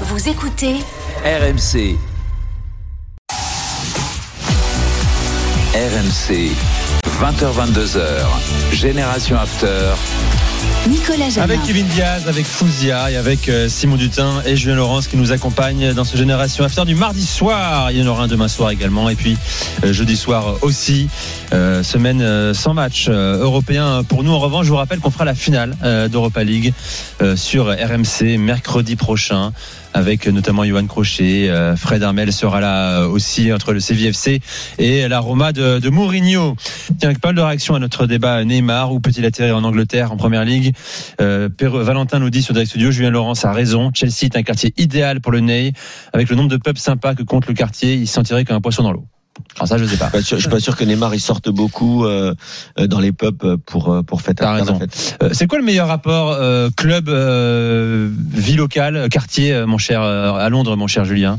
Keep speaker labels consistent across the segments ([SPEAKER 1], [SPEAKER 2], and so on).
[SPEAKER 1] Vous écoutez
[SPEAKER 2] RMC. RMC. 20h22h. Génération After.
[SPEAKER 1] Nicolas Jamin.
[SPEAKER 3] Avec Kevin Diaz, avec Fouzia et avec euh, Simon Dutin et Julien Laurence qui nous accompagnent dans ce Génération After du mardi soir. Il y en aura un demain soir également et puis euh, jeudi soir aussi. Euh, semaine sans match européen pour nous. En revanche, je vous rappelle qu'on fera la finale d'Europa League sur RMC mercredi prochain avec notamment Johan Crochet. Euh, Fred Armel sera là euh, aussi entre le CVFC et la Roma de, de Mourinho. Tiens, pas de réactions à notre débat Neymar, où peut-il atterrir en Angleterre en première ligue euh, Valentin nous dit sur Direct Studio, Julien Laurence a raison. Chelsea est un quartier idéal pour le Ney. Avec le nombre de pubs sympas que compte le quartier, il se sentirait comme un poisson dans l'eau. Alors ça, je sais pas.
[SPEAKER 4] Pas sûr- je suis pas sûr que Neymar il sorte beaucoup euh, euh, dans les pubs euh, pour euh, pour fêter
[SPEAKER 3] T'as raison.
[SPEAKER 4] fête.
[SPEAKER 3] Euh, c'est quoi le meilleur rapport euh, club, euh, vie locale, quartier, mon cher, euh, à Londres, mon cher Julien?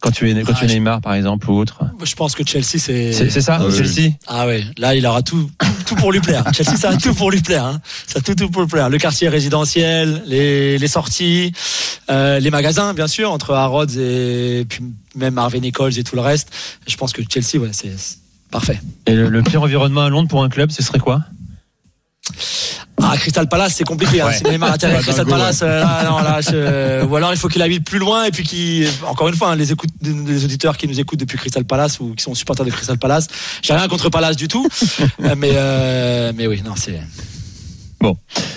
[SPEAKER 3] Quand tu es, quand tu es
[SPEAKER 5] Ah,
[SPEAKER 3] Neymar, par exemple, ou autre.
[SPEAKER 5] Je pense que Chelsea, c'est.
[SPEAKER 3] C'est ça,
[SPEAKER 4] Ah oui.
[SPEAKER 3] Chelsea
[SPEAKER 5] Ah ouais, là il aura tout, tout pour lui plaire. Chelsea, ça a tout pour lui plaire. Hein. Ça a tout, tout pour lui plaire. Le quartier résidentiel, les, les sorties, euh, les magasins, bien sûr, entre Harrods et puis même Harvey Nichols et tout le reste. Je pense que Chelsea, ouais, c'est c'est parfait.
[SPEAKER 3] Et le, le pire environnement à Londres pour un club, ce serait quoi?
[SPEAKER 5] Ah, Crystal Palace, c'est compliqué. Hein.
[SPEAKER 6] Ouais.
[SPEAKER 5] Si Neymar atterrit à
[SPEAKER 6] Pas
[SPEAKER 5] Crystal Palace, euh, là, non, là, je- ou alors il faut qu'il habite plus loin et puis qu'il, encore une fois, hein, les, écoute, les auditeurs qui nous écoutent depuis Crystal Palace ou qui sont supporters de Crystal Palace, j'ai rien contre Palace du tout, Euh, mais euh, mais oui, non, c'est.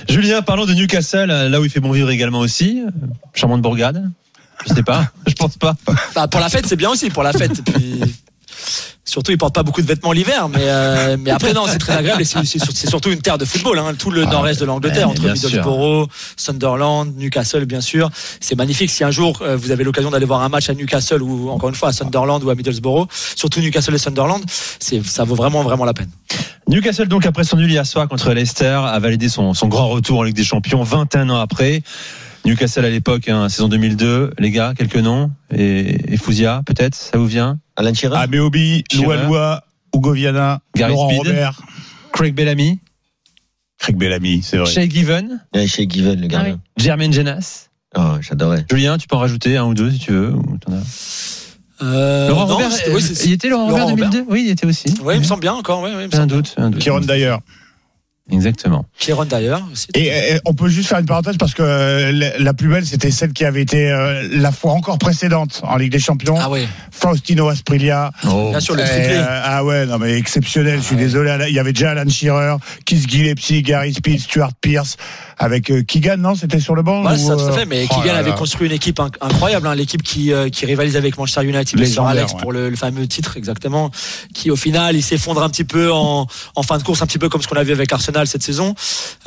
[SPEAKER 3] Julien, parlons de Newcastle, euh, là où il fait bon vivre également aussi. Euh, Charmante bourgade. Je sais pas, je pense pas.
[SPEAKER 5] Bah, pour la fête, c'est bien aussi pour la fête. Puis, surtout, ils portent pas beaucoup de vêtements l'hiver, mais euh, mais après non, c'est très agréable. et C'est c'est sur- c'est surtout une terre de football, hein, tout le nord-est de l'Angleterre, entre. Middlesbrough, Sunderland, Newcastle, bien sûr. C'est magnifique. Si un jour euh, vous avez l'occasion d'aller voir un match à Newcastle ou encore une fois à Sunderland ou à Middlesbrough, surtout Newcastle et Sunderland, c'est ça vaut vraiment vraiment la peine.
[SPEAKER 3] Newcastle, donc, après son nul hier soir contre Leicester, a validé son, son grand retour en Ligue des Champions 21 ans après. Newcastle à l'époque, hein, saison 2002. Les gars, quelques noms. Et, et Fouzia, peut-être, ça vous vient?
[SPEAKER 4] Alan Shearer?
[SPEAKER 6] Améobi,
[SPEAKER 3] Shearer.
[SPEAKER 6] Loualoua, Hugo Viana,
[SPEAKER 3] Gary
[SPEAKER 6] Laurent
[SPEAKER 3] Speed.
[SPEAKER 6] Robert,
[SPEAKER 3] Craig Bellamy,
[SPEAKER 6] Craig Bellamy, c'est vrai.
[SPEAKER 3] Shay Given,
[SPEAKER 4] Ouais, chez Given le gardien.
[SPEAKER 3] Jermaine Genas.
[SPEAKER 4] Oh, j'adorais.
[SPEAKER 3] Julien, tu peux en rajouter un ou deux si tu veux. ou t'en as-
[SPEAKER 5] Euh,
[SPEAKER 3] Laurent
[SPEAKER 5] non,
[SPEAKER 3] Robert,
[SPEAKER 5] oui, c'est-
[SPEAKER 3] il était Laurent,
[SPEAKER 5] Laurent
[SPEAKER 3] Robert 2002 Oui, il était aussi.
[SPEAKER 5] Ouais, il me semble bien encore. Ouais, ouais, il me
[SPEAKER 3] J'ai un
[SPEAKER 5] semble bien.
[SPEAKER 3] doute. un doute.
[SPEAKER 6] Kieron d'ailleurs.
[SPEAKER 3] Exactement.
[SPEAKER 5] Kieron d'ailleurs.
[SPEAKER 6] Et, et on peut juste faire une parenthèse parce que euh, la, la plus belle, c'était celle qui avait été euh, la fois encore précédente en Ligue des Champions.
[SPEAKER 5] Ah ouais,
[SPEAKER 6] Faustino Asprilla.
[SPEAKER 3] Oh.
[SPEAKER 5] bien sûr le
[SPEAKER 6] Et,
[SPEAKER 5] triplé.
[SPEAKER 6] euh, ah ouais, non mais exceptionnel. je suis
[SPEAKER 5] ouais.
[SPEAKER 6] désolé. Il y avait déjà Alan Shearer, Keith Gillespie, Gary Speed, Stuart Pierce, avec euh, Keegan. Non, c'était sur le banc.
[SPEAKER 5] Ouais,
[SPEAKER 6] ou,
[SPEAKER 5] ça tout à
[SPEAKER 6] euh,
[SPEAKER 5] fait. Mais
[SPEAKER 6] oh
[SPEAKER 5] Keegan
[SPEAKER 6] là
[SPEAKER 5] avait
[SPEAKER 6] là.
[SPEAKER 5] construit une équipe inc- incroyable, hein, l'équipe qui, euh, qui rivalise avec Manchester United, le Sir
[SPEAKER 6] Légendaire,
[SPEAKER 5] Alex
[SPEAKER 6] ouais.
[SPEAKER 5] pour le, le fameux titre exactement, qui au final il s'effondre un petit peu en, en fin de course, un petit peu comme ce qu'on a vu avec Arsenal cette saison.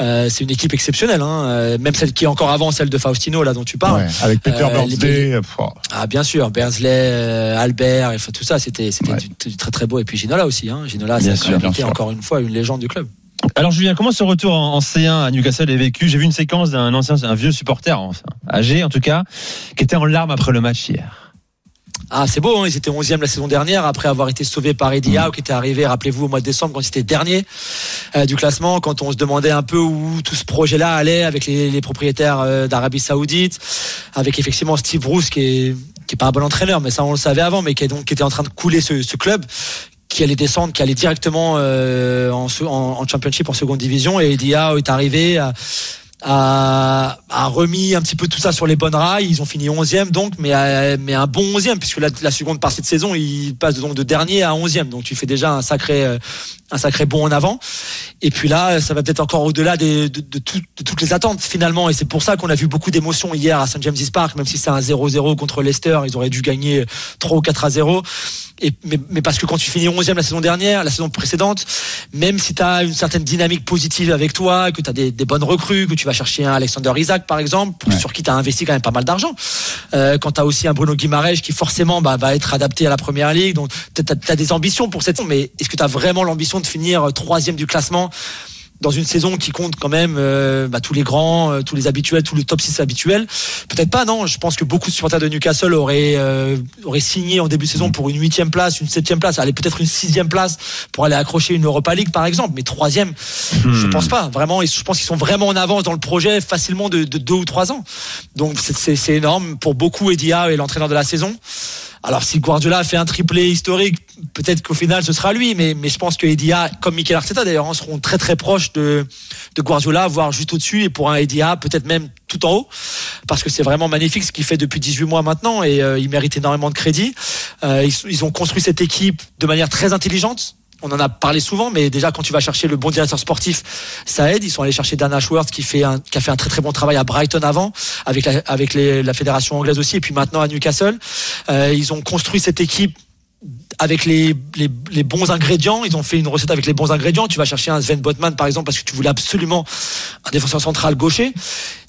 [SPEAKER 5] Euh, c'est une équipe exceptionnelle, hein, euh, même celle qui est encore avant celle de Faustino là dont tu parles.
[SPEAKER 6] Ouais, avec Peter
[SPEAKER 5] Euh,
[SPEAKER 6] oh.
[SPEAKER 5] Ah bien sûr, Bersley, euh, Albert, enfin, tout ça, c'était c'était
[SPEAKER 6] Ouais.
[SPEAKER 5] du, du très très beau. Et puis Ginola aussi, hein. Ginola, c'est encore une fois une légende du club.
[SPEAKER 3] Alors Julien, comment ce retour en, en C1 à Newcastle est vécu? J'ai vu une séquence d'un ancien, un vieux supporter, enfin, âgé en tout cas, qui était en larmes après le match hier.
[SPEAKER 5] Ah, c'est beau, hein. ils étaient 11e la saison dernière après avoir été sauvés par Howe qui était arrivé, rappelez-vous, au mois de décembre quand ils étaient dernier euh, du classement, quand on se demandait un peu où tout ce projet-là allait avec les, propriétaires euh, d'Arabie Saoudite, avec effectivement Steve Bruce qui est, qui est pas un bon entraîneur, mais ça on le savait avant, mais qui, est donc, qui était en train de couler ce, club qui allait descendre, qui allait directement euh, en, en, championship, en seconde division, et Howe est arrivé à, a remis un petit peu tout ça sur les bonnes rails. Ils ont fini 11e donc, mais, euh, mais un bon 11e puisque la, la seconde partie de saison, ils passent donc de dernier à 11e. Donc tu fais déjà un sacré, euh, un sacré bond en avant. Et puis là, ça va peut-être encore au-delà de, de tout- de toutes les attentes finalement. Et c'est pour ça qu'on a vu beaucoup d'émotions hier à St James's Park, même si c'est un 0-0 contre Leicester, ils auraient dû gagner 3 ou 4 à 0. Et, mais, mais parce que quand tu finis 11e la saison dernière, la saison précédente, même si tu as une certaine dynamique positive avec toi, que tu as des, des bonnes recrues, que tu vas chercher un Alexander Isaac par exemple, sur qui tu as investi quand même pas mal d'argent, euh, quand tu as aussi un Bruno Guimaraes qui forcément bah, va être adapté à la première ligue, donc tu as, des ambitions pour cette saison, mais est-ce que tu as vraiment l'ambition de finir euh, troisième du classement dans une saison qui compte quand même euh, bah, tous les grands, euh, tous les habituels, tous les top 6 habituels. Peut-être pas, non. Je pense que beaucoup de supporters de Newcastle auraient, euh, auraient signé en début de saison pour une huitième place, une septième place, allez peut-être une sixième place pour aller accrocher une Europa League par exemple. Mais troisième, je pense pas. Vraiment, et je pense qu'ils sont vraiment en avance dans le projet facilement de, de deux ou trois ans. Donc c'est- énorme pour beaucoup. Edia est l'entraîneur de la saison. Alors si Guardiola fait un triplé historique, peut-être qu'au final ce sera lui, mais, mais je pense que Edia, comme Mikel Arteta d'ailleurs, hein, seront très très proches de, de Guardiola, voire juste au-dessus, et pour un Edia peut-être même tout en haut, parce que c'est vraiment magnifique ce qu'il fait depuis 18 mois maintenant, et euh, il mérite énormément de crédit. Euh, ils, ils ont construit cette équipe de manière très intelligente. On en a parlé souvent, mais déjà quand tu vas chercher le bon directeur sportif, ça aide. Ils sont allés chercher Dan Ashworth qui fait un, qui a fait un très très bon travail à Brighton avant, avec la, avec la fédération anglaise aussi, et puis maintenant à Newcastle. Euh, ils ont construit cette équipe avec les, les, les bons ingrédients. Ils ont fait une recette avec les bons ingrédients. Tu vas chercher un Sven Botman, par exemple, parce que tu voulais absolument un défenseur central gaucher.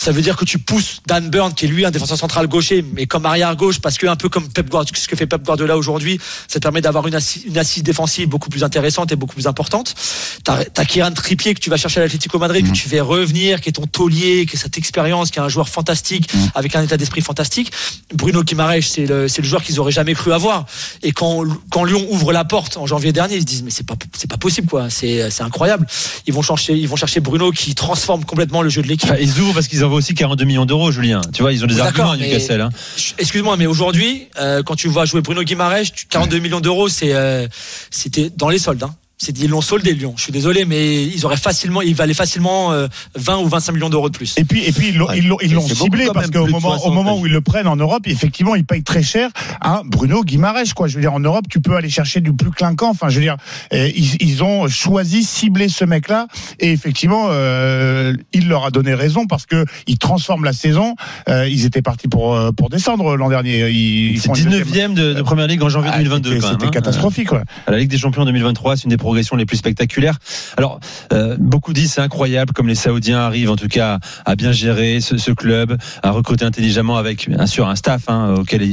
[SPEAKER 5] Ça veut dire que tu pousses Dan Burn, qui est lui un défenseur central gaucher, mais comme arrière gauche, parce que un peu comme Pep Guardiola, ce que fait Pep Guardiola aujourd'hui, ça te permet d'avoir une, assi- une assise défensive beaucoup plus intéressante et beaucoup plus importante. T'as as Kieran Trippier que tu vas chercher à l'Atlético Madrid, que tu fais revenir, qui est ton taulier, qui est cette expérience, qui est un joueur fantastique, avec un état d'esprit fantastique. Bruno Guimaraes, c'est le, le joueur qu'ils auraient jamais cru avoir. Et quand, quand Lyon ouvre la porte en janvier dernier, ils se disent mais c'est pas, c'est pas possible quoi, c'est, c'est incroyable. Ils vont chercher, ils vont chercher Bruno qui transforme complètement le jeu de l'équipe.
[SPEAKER 3] Enfin, ils ouvrent parce qu'ils envoient aussi 42 millions d'euros, Julien. Tu vois, ils ont des arguments à Newcastle. Hein.
[SPEAKER 5] Excuse-moi, mais aujourd'hui, euh, quand tu vois jouer Bruno Guimaraes, tu- 42 millions d'euros, c'est euh, c'était dans les soldes. Hein. C'est ils l'ont soldé Lyon. Je suis désolé, mais ils auraient facilement, ils valaient facilement euh, 20 ou 25 millions d'euros de plus.
[SPEAKER 6] Et puis, et puis ils l'ont
[SPEAKER 4] Ouais.
[SPEAKER 6] ils l'ont- ils ciblé parce qu'au moment, au
[SPEAKER 4] 60,
[SPEAKER 6] moment où ils le prennent en Europe, effectivement, ils payent très cher à Bruno Guimaraes. Quoi. Je veux dire, en Europe, tu peux aller chercher du plus clinquant. Enfin, je veux dire, euh, ils, ils ont choisi cibler ce mec-là et effectivement, euh, il leur a donné raison parce que ils transforment la saison. Euh, ils étaient partis pour euh, pour descendre l'an dernier. Ils, ils
[SPEAKER 3] C'est
[SPEAKER 6] font une deuxième-
[SPEAKER 3] 19e de, de première ligue en janvier
[SPEAKER 6] Ah,
[SPEAKER 3] 2022.
[SPEAKER 6] c'était-
[SPEAKER 3] quand même,
[SPEAKER 6] C'était
[SPEAKER 3] hein.
[SPEAKER 6] catastrophique. Ouais.
[SPEAKER 3] à la Ligue des Champions 2023, c'est une des progressions les plus spectaculaires. Alors, euh, beaucoup disent c'est incroyable comme les Saoudiens arrivent en tout cas à bien gérer ce, ce club, à recruter intelligemment avec bien sûr un staff hein, auquel,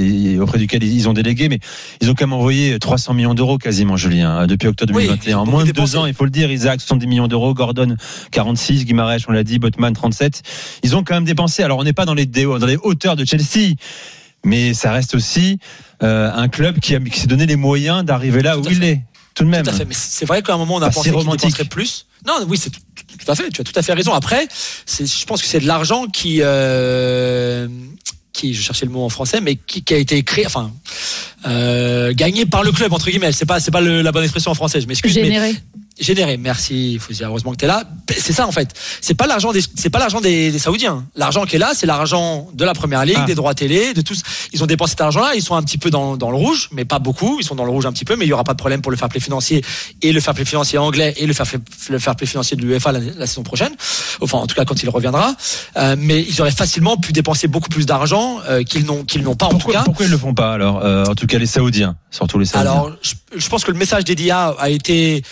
[SPEAKER 3] auprès duquel ils ont délégué, mais ils ont quand même envoyé 300 millions d'euros quasiment, Julien, hein, depuis octobre
[SPEAKER 5] Oui,
[SPEAKER 3] 2021. En moins de deux ans, il faut le dire, Isaac 70 millions d'euros, Gordon 46, Guimaraes on l'a dit, Botman 37. Ils ont quand même dépensé. Alors on n'est pas dans les, dans les hauteurs de Chelsea. Mais ça reste aussi euh, un club qui, s'est donné les moyens d'arriver là où il est. Tout de même.
[SPEAKER 5] Tout à fait. Mais c'est vrai qu'à un moment, on a
[SPEAKER 3] Pas
[SPEAKER 5] pensé qu'il dépenserait plus. Non, oui, c'est tout, tout- tout à fait. Tu as tout à fait raison. Après, je pense que c'est de l'argent qui, euh, qui, je cherchais le mot en français, mais qui, qui a été créé, enfin, euh, gagné par le club entre guillemets. C'est pas, c'est pas le- la bonne expression en français. Je m'excuse. mais-
[SPEAKER 1] Généré.
[SPEAKER 5] Merci, faut dire heureusement que tu es là. C'est ça en fait. C'est pas l'argent des c'est pas l'argent des, des saoudiens. L'argent qui est là, c'est l'argent de la première ligue,
[SPEAKER 3] Ah.
[SPEAKER 5] des droits télé, de tous. Ils ont dépensé cet argent-là, ils sont un petit peu dans, dans le rouge, mais pas beaucoup, ils sont dans le rouge un petit peu, mais il y aura pas de problème pour le fair play financier et le fair play financier anglais et le fair play, le fair play financier de l'UEFA la, la saison prochaine. Enfin en tout cas quand il reviendra. Euh, mais ils auraient facilement pu dépenser beaucoup plus d'argent euh, qu'ils n'ont qu'ils n'ont pas en tout
[SPEAKER 3] Pourquoi,
[SPEAKER 5] cas.
[SPEAKER 3] pourquoi ils le font pas alors euh, En tout cas, les Saoudiens, surtout les Saoudiens?
[SPEAKER 5] Alors, je, je pense que le message d'Edia a été,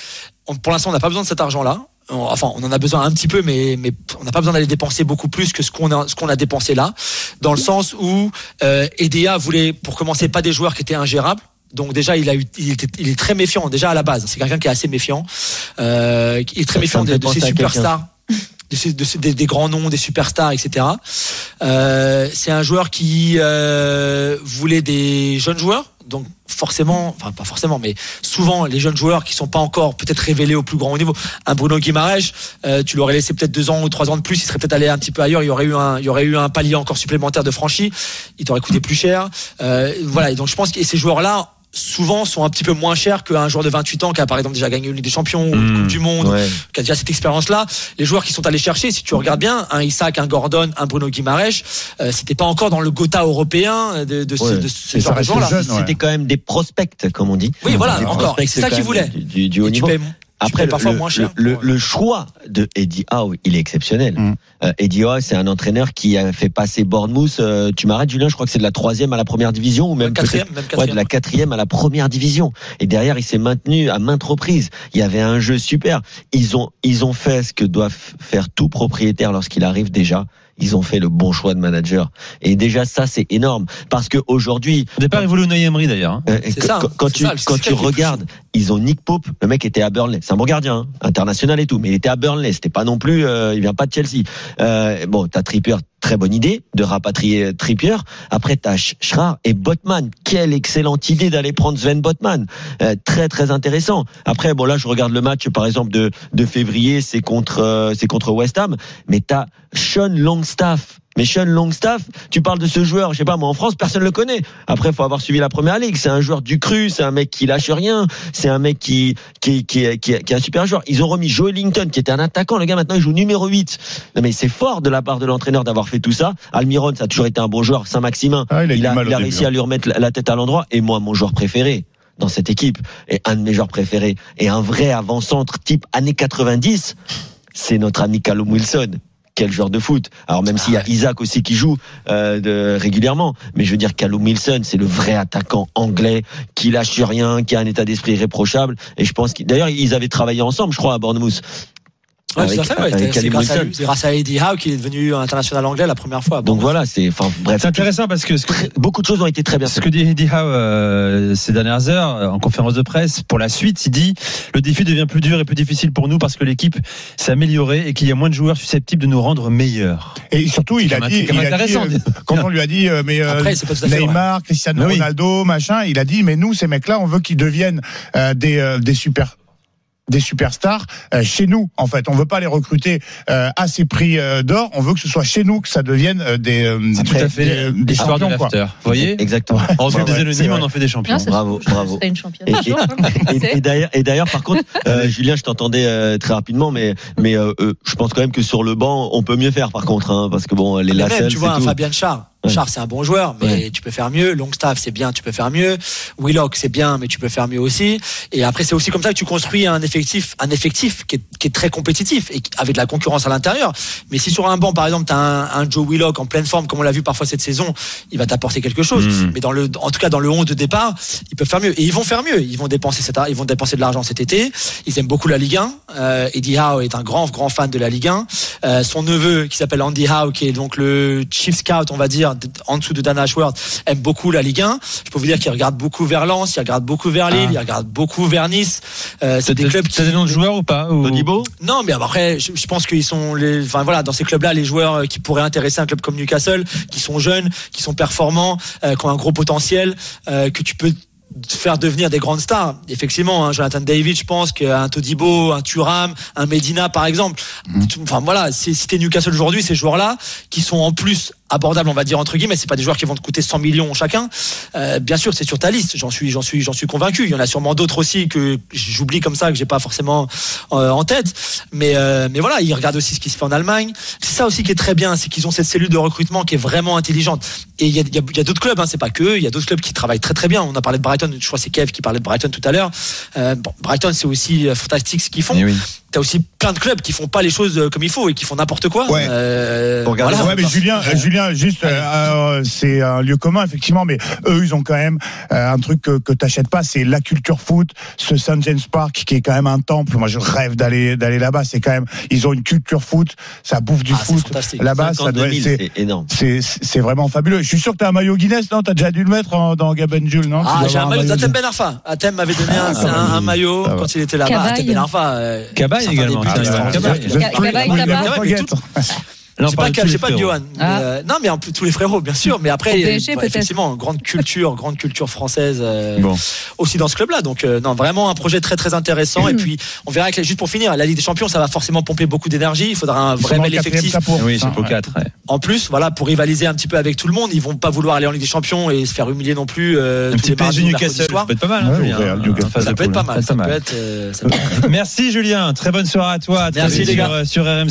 [SPEAKER 5] on- pour l'instant, on n'a pas besoin de cet argent-là. Enfin, on en a besoin un petit peu, mais, mais on n'a pas besoin d'aller dépenser beaucoup plus que ce qu'on a, ce qu'on a dépensé là, dans le sens où euh, Edea voulait, pour commencer, pas des joueurs qui étaient ingérables. Donc déjà, il a eu, il, était- il est très méfiant déjà à la base. C'est quelqu'un qui est assez méfiant. Euh, il est très
[SPEAKER 4] Ça-
[SPEAKER 5] méfiant
[SPEAKER 4] ça
[SPEAKER 5] de, ses superstars. De de des, des grands noms, des superstars, etc. Euh, c'est un joueur qui euh, voulait des jeunes joueurs, donc forcément, enfin pas forcément, mais souvent les jeunes joueurs qui sont pas encore peut-être révélés au plus grand niveau. Un Bruno Guimaraes, euh, tu l'aurais laissé peut-être deux ans ou trois ans de plus, il serait peut-être allé un petit peu ailleurs. Il y aurait eu un, palier encore supplémentaire de franchi. Il t'aurait coûté plus cher. Euh, voilà. Donc je pense que ces joueurs-là souvent sont un petit peu moins chers qu'un joueur de 28 ans qui a par exemple déjà gagné une Ligue des Champions ou une
[SPEAKER 3] Mmh.
[SPEAKER 5] Coupe du Monde
[SPEAKER 4] Ouais.
[SPEAKER 5] qui a déjà cette expérience-là. Les joueurs qui sont allés chercher, si tu regardes bien, un Isaac, un Gordon, un Bruno Guimaraes, euh, c'était pas encore dans le Gotha européen de, de, ce-
[SPEAKER 4] Ouais.
[SPEAKER 5] de ce genre de joueurs-là.
[SPEAKER 6] ouais.
[SPEAKER 4] C'était quand même des prospects, comme on dit.
[SPEAKER 5] Oui, voilà,
[SPEAKER 4] Des
[SPEAKER 5] encore. C'est ça qu'ils voulaient.
[SPEAKER 4] Du, du- du haut
[SPEAKER 5] Et tu
[SPEAKER 4] niveau.
[SPEAKER 5] payes-
[SPEAKER 4] Après,
[SPEAKER 5] parfois
[SPEAKER 4] le-
[SPEAKER 5] moins cher.
[SPEAKER 4] le, le choix de Eddie Howe, il est exceptionnel.
[SPEAKER 6] Mm.
[SPEAKER 4] Euh, Eddie Howe, c'est un entraîneur qui a fait passer Bournemouth. euh, tu m'arrêtes, Julien Je crois que c'est de la troisième à la première division ou même
[SPEAKER 5] quatrième,
[SPEAKER 4] Ouais, de la quatrième à la première division. Et derrière, il s'est maintenu à maintes reprises. Il y avait un jeu super. Ils ont, ils ont fait ce que doivent faire tout propriétaire lorsqu'il arrive déjà. ils ont fait le bon choix de manager. Et déjà ça, c'est énorme parce que aujourd'hui,
[SPEAKER 3] Au départ, il voulait Emery d'ailleurs. hein.
[SPEAKER 4] euh,
[SPEAKER 5] C'est
[SPEAKER 4] quand-
[SPEAKER 5] ça,
[SPEAKER 4] quand, quand
[SPEAKER 5] c'est
[SPEAKER 4] tu
[SPEAKER 5] ça,
[SPEAKER 4] quand tu regardes, ils ont Nick Pope, le mec était à Burnley, c'est un bon gardien, hein, international et tout, mais il était à Burnley, c'était pas non plus, euh, il vient pas de Chelsea. Euh, bon, t'as Trippier, très bonne idée de rapatrier Trippier. Après t'as Sch- Schrar et Botman, quelle excellente idée d'aller prendre Sven Botman, Euh, très très intéressant. Après bon là je regarde le match par exemple de de février, c'est contre euh, c'est contre West Ham, mais t'as Sean Longstaff. Mais Sean Longstaff, tu parles de ce joueur, je sais pas, moi en France, personne le connaît. Après, faut avoir suivi la première ligue. C'est un joueur du cru, c'est un mec qui lâche rien, c'est un mec qui qui qui est- qui qui est un super joueur. Ils ont remis Joe Ellington, qui était un attaquant. Le gars maintenant il joue numéro 8 Non mais c'est fort de la part de l'entraîneur d'avoir fait tout ça. Almiron, ça a toujours été un bon joueur. Saint-Maximin,
[SPEAKER 6] Ah, il a
[SPEAKER 4] il a, il a réussi à lui remettre la- la tête à l'endroit. Et moi, mon joueur préféré dans cette équipe, et un de mes joueurs préférés, et un vrai avant-centre type années 90, c'est notre ami Callum Wilson. Quel joueur de foot. Alors même s'il y a Isaac aussi qui joue euh, de, régulièrement, mais je veux dire Callum Wilson, c'est le vrai attaquant anglais qui lâche rien, qui a un état d'esprit irréprochable. Et je pense qu'ils d'ailleurs ils avaient travaillé ensemble, je crois, à Bournemouth.
[SPEAKER 5] Ouais,
[SPEAKER 4] Avec-
[SPEAKER 5] tout à fait, ouais.
[SPEAKER 4] avec
[SPEAKER 5] C'est- grâce, à
[SPEAKER 4] Wilson.
[SPEAKER 5] lui- c'est grâce à Eddie Howe qui est devenu international anglais la première fois.
[SPEAKER 4] Donc voilà, c'est enfin bref,
[SPEAKER 3] C'est intéressant parce que ce que,
[SPEAKER 4] beaucoup de choses ont été très bien
[SPEAKER 3] ce que dit Eddie Howe euh, ces dernières heures euh, en conférence de presse pour la suite, il dit le défi devient plus dur et plus difficile pour nous parce que l'équipe s'est améliorée et qu'il y a moins de joueurs susceptibles de nous rendre meilleurs.
[SPEAKER 6] Et surtout, il a dit, il a dit,
[SPEAKER 3] intéressant.
[SPEAKER 6] euh, quand on lui a dit, euh, mais euh,
[SPEAKER 5] Après, c'est pas tout à fait vrai.
[SPEAKER 6] Neymar, Cristiano
[SPEAKER 3] oui.
[SPEAKER 6] Ronaldo, machin, il a dit, mais nous, ces mecs-là, on veut qu'ils deviennent euh, des, euh, des super des superstars euh, chez nous en fait on veut pas les recruter euh, à ces prix euh, d'or on veut que ce soit chez nous que ça devienne euh, des euh,
[SPEAKER 3] C'est tout
[SPEAKER 6] des-
[SPEAKER 3] à fait
[SPEAKER 6] des,
[SPEAKER 3] de
[SPEAKER 6] champions, quoi.
[SPEAKER 3] Vous voyez
[SPEAKER 4] Exactement.
[SPEAKER 3] En faisant
[SPEAKER 6] Ouais,
[SPEAKER 3] des anonymes, on en fait des champions.
[SPEAKER 7] Non,
[SPEAKER 4] Bravo, bravo.
[SPEAKER 7] C'est une championne.
[SPEAKER 4] Et,
[SPEAKER 7] jour.
[SPEAKER 4] et- et d'ailleurs, et d'ailleurs, par contre, euh, Julien, je t'entendais euh, très rapidement, mais mais euh, euh, je pense quand même que sur le banc, on peut mieux faire, par contre, hein, parce que bon, les lacets,
[SPEAKER 5] tu vois, un
[SPEAKER 4] tout.
[SPEAKER 5] Fabien Char. Char, c'est un bon joueur, mais
[SPEAKER 4] Ouais.
[SPEAKER 5] tu peux faire mieux. Longstaff, c'est bien, tu peux faire mieux. Willock, c'est bien, mais tu peux faire mieux aussi. Et après, c'est aussi comme ça que tu construis un effectif, un effectif qui est, qui est très compétitif et avec de la concurrence à l'intérieur. Mais si sur un banc, par exemple, tu as un, un Joe Willock en pleine forme, comme on l'a vu parfois cette saison, il va t'apporter quelque chose.
[SPEAKER 3] Mhm.
[SPEAKER 5] Mais dans le, en tout cas, dans le 11 de départ, ils peuvent faire mieux. Et ils vont faire mieux. Ils vont dépenser cet, ils vont dépenser de l'argent cet été. Ils aiment beaucoup la Ligue 1. Euh, Eddie Howe est un grand, grand fan de la Ligue 1. Euh, son neveu, qui s'appelle Andy Howe, qui est donc le chief scout, on va dire, en dessous de Dan Ashworth, aime beaucoup la Ligue 1. Je peux vous dire qu'il regarde beaucoup vers Lens, il regarde beaucoup vers Lille,
[SPEAKER 3] Ah.
[SPEAKER 5] il regarde beaucoup vers Nice. Euh, c'est des clubs qui...
[SPEAKER 3] T'as des noms de joueurs ou pas ou-
[SPEAKER 5] Non, mais après, je, je pense qu'ils sont les, enfin voilà, dans ces clubs-là, les joueurs euh, qui pourraient intéresser un club comme Newcastle, qui sont jeunes, qui sont performants, euh, qui ont un gros potentiel, euh, que tu peux faire devenir des grandes stars. Effectivement, hein, Jonathan David, je pense qu'un Todibo, un Thuram, un Medina, par exemple. Tout- Enfin voilà, si t'es Newcastle aujourd'hui, ces joueurs-là, qui sont en plus abordables, on va dire entre guillemets, c'est pas des joueurs qui vont te coûter 100 millions chacun. Euh, bien sûr, c'est sur ta liste. J'en suis, j'en suis, j'en suis convaincu. Il y en a sûrement d'autres aussi que j'oublie comme ça, que j'ai pas forcément euh, en tête. Mais, euh, mais voilà, ils regardent aussi ce qui se fait en Allemagne. C'est ça aussi qui est très bien, c'est qu'ils ont cette cellule de recrutement qui est vraiment intelligente. Et il y a, il y a, il y a d'autres clubs, hein, c'est pas que il y a d'autres clubs qui travaillent très très bien. On a parlé de Je crois que c'est Kev qui parlait de Brighton tout à l'heure. Euh, Brighton, c'est aussi euh, fantastique ce qu'ils font.
[SPEAKER 3] Eh.
[SPEAKER 5] T'as aussi plein de clubs qui font pas les choses euh, comme il faut et qui font n'importe quoi.
[SPEAKER 6] Ouais.
[SPEAKER 5] Euh, voilà.
[SPEAKER 6] Ouais, mais Julien, euh, Julien, juste, euh, c'est un lieu commun effectivement, mais eux, ils ont quand même euh, un truc que, que t'achètes pas, c'est la culture foot, ce St James Park qui est quand même un temple. Moi, je rêve d'aller d'aller là-bas. C'est quand même, ils ont une culture foot, ça bouffe du
[SPEAKER 5] Ah, c'est
[SPEAKER 6] foot
[SPEAKER 5] fantastique.
[SPEAKER 6] là-bas. Ça
[SPEAKER 4] 52
[SPEAKER 6] doit,
[SPEAKER 4] 000,
[SPEAKER 6] c'est
[SPEAKER 4] c'est énorme.
[SPEAKER 6] c'est c'est vraiment fabuleux. Je suis sûr que t'as un maillot Guinness, non? T'as déjà dû le mettre en- dans Gaben Jules, non?
[SPEAKER 5] Ah, j'ai un maillot d'Atem. Ben Arfa. Atem m'avait donné un,
[SPEAKER 6] Ah,
[SPEAKER 5] un, un maillot
[SPEAKER 6] va.
[SPEAKER 5] quand il était là-bas. Atem Ben Arfa. euh,
[SPEAKER 3] Cabaye également, Cabaye.
[SPEAKER 7] Cabaye,
[SPEAKER 5] J'ai pas, pas. Johan. mais,
[SPEAKER 7] Ah.
[SPEAKER 5] euh, non, mais en plus, tous les frérots, bien sûr. Mais après,
[SPEAKER 7] PSG,
[SPEAKER 5] bah,
[SPEAKER 7] peut-être.
[SPEAKER 5] effectivement, grande culture, grande culture française euh,
[SPEAKER 3] Bon.
[SPEAKER 5] aussi dans ce club-là. Donc, euh, non, vraiment un projet très très intéressant. Et puis, on verra que juste pour finir, la Ligue des Champions, ça va forcément pomper beaucoup d'énergie. Il faudra un vrai bel effectif.
[SPEAKER 3] Oui, c'est
[SPEAKER 6] Hein,
[SPEAKER 3] pour
[SPEAKER 6] ouais.
[SPEAKER 3] 4.
[SPEAKER 5] En plus, voilà, pour rivaliser un petit peu avec tout le monde, ils vont pas vouloir aller en Ligue des Champions et se faire humilier non plus. Euh,
[SPEAKER 3] Un petit PSG
[SPEAKER 5] mercredis
[SPEAKER 3] Newcastle, ça peut être pas mal. hein,
[SPEAKER 5] Ça
[SPEAKER 3] de
[SPEAKER 5] peut être pas mal. Euh,
[SPEAKER 3] Merci Julien, très bonne soirée à toi.
[SPEAKER 5] Merci, les gars.
[SPEAKER 3] euh, sur RMC.